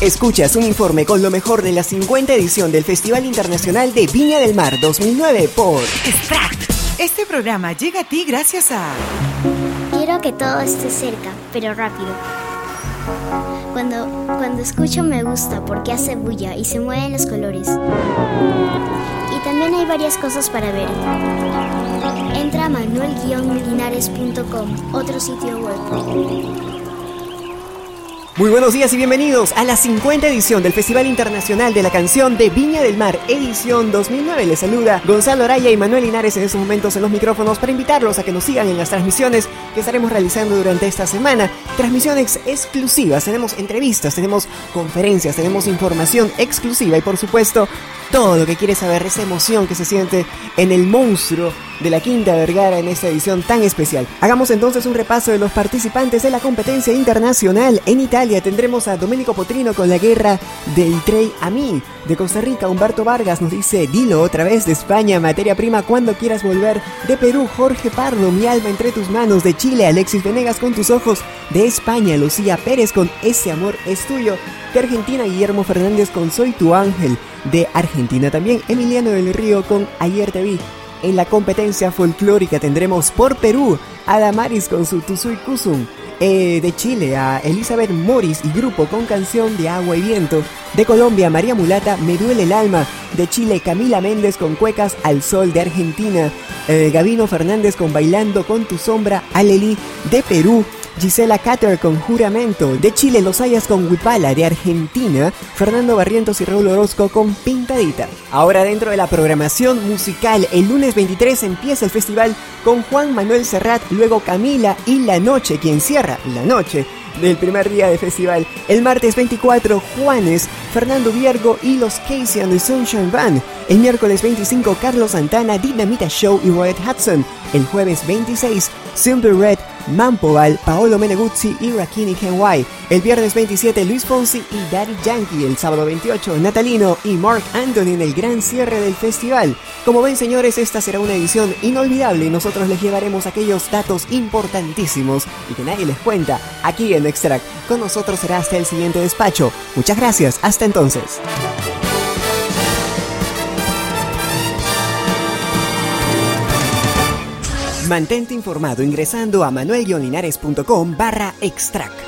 Escuchas un informe con lo mejor de la 50 edición del Festival Internacional de Viña del Mar 2009 por Extract. Este programa llega a ti gracias a... Quiero que todo esté cerca, pero rápido. Cuando, cuando escucho me gusta porque hace bulla y se mueven los colores. Y también hay varias cosas para ver. Entra a manuel-linares.com, otro sitio web. Muy buenos días y bienvenidos a la 50 edición del Festival Internacional de la Canción de Viña del Mar, edición 2009. Les saluda Gonzalo Araya y Manuel Linares en estos momentos en los micrófonos para invitarlos a que nos sigan en las transmisiones que estaremos realizando durante esta semana. Transmisiones exclusivas, tenemos entrevistas, tenemos conferencias, tenemos información exclusiva y por supuesto todo lo que quieres saber, esa emoción que se siente en el monstruo de la Quinta Vergara en esta edición tan especial. Hagamos entonces un repaso de los participantes de la competencia internacional. En Italia tendremos a Domenico Potrino con la guerra del Trey a mí. De Costa Rica, Humberto Vargas nos dice, dilo otra vez de España, materia prima cuando quieras volver. De Perú, Jorge Pardo, mi alma entre tus manos. De Chile, Alexis Venegas con tus ojos. De España, Lucía Pérez con Ese amor es tuyo. De Argentina, Guillermo Fernández con Soy tu ángel. De Argentina también, Emiliano del Río con Ayer te vi. En la competencia folclórica tendremos por Perú a Damaris con su Tusui Kusum. Eh, de Chile a Elizabeth Morris y grupo con canción de Agua y Viento. De Colombia, María Mulata, Me Duele el Alma. De Chile, Camila Méndez con Cuecas al Sol. De Argentina, eh, Gabino Fernández con Bailando con tu Sombra. Aleli. De Perú, Gisela Cater con Juramento, de Chile Los Hayas con Huipala, de Argentina Fernando Barrientos y Raúl Orozco con Pintadita. Ahora dentro de la programación musical, el lunes 23 empieza el festival con Juan Manuel Serrat, luego Camila y La Noche, quien cierra La Noche del primer día de festival. El martes 24, Juanes, Fernando Viergo y los Casey and the Sunshine Band. El miércoles 25, Carlos Santana, Dinamita Show y Roy Hudson. El jueves 26, Simple Red, Mampoval, Paolo Meneguzzi y Rakini Kenway. El viernes 27, Luis Fonsi y Daddy Yankee. El sábado 28, Natalino y Mark Anthony en el gran cierre del festival. Como ven, señores, esta será una edición inolvidable y nosotros les llevaremos aquellos datos importantísimos y que nadie les cuenta aquí en Extract. Con nosotros será hasta el siguiente despacho. Muchas gracias, hasta entonces. Mantente informado ingresando a manuelguionlinares.com barra extract.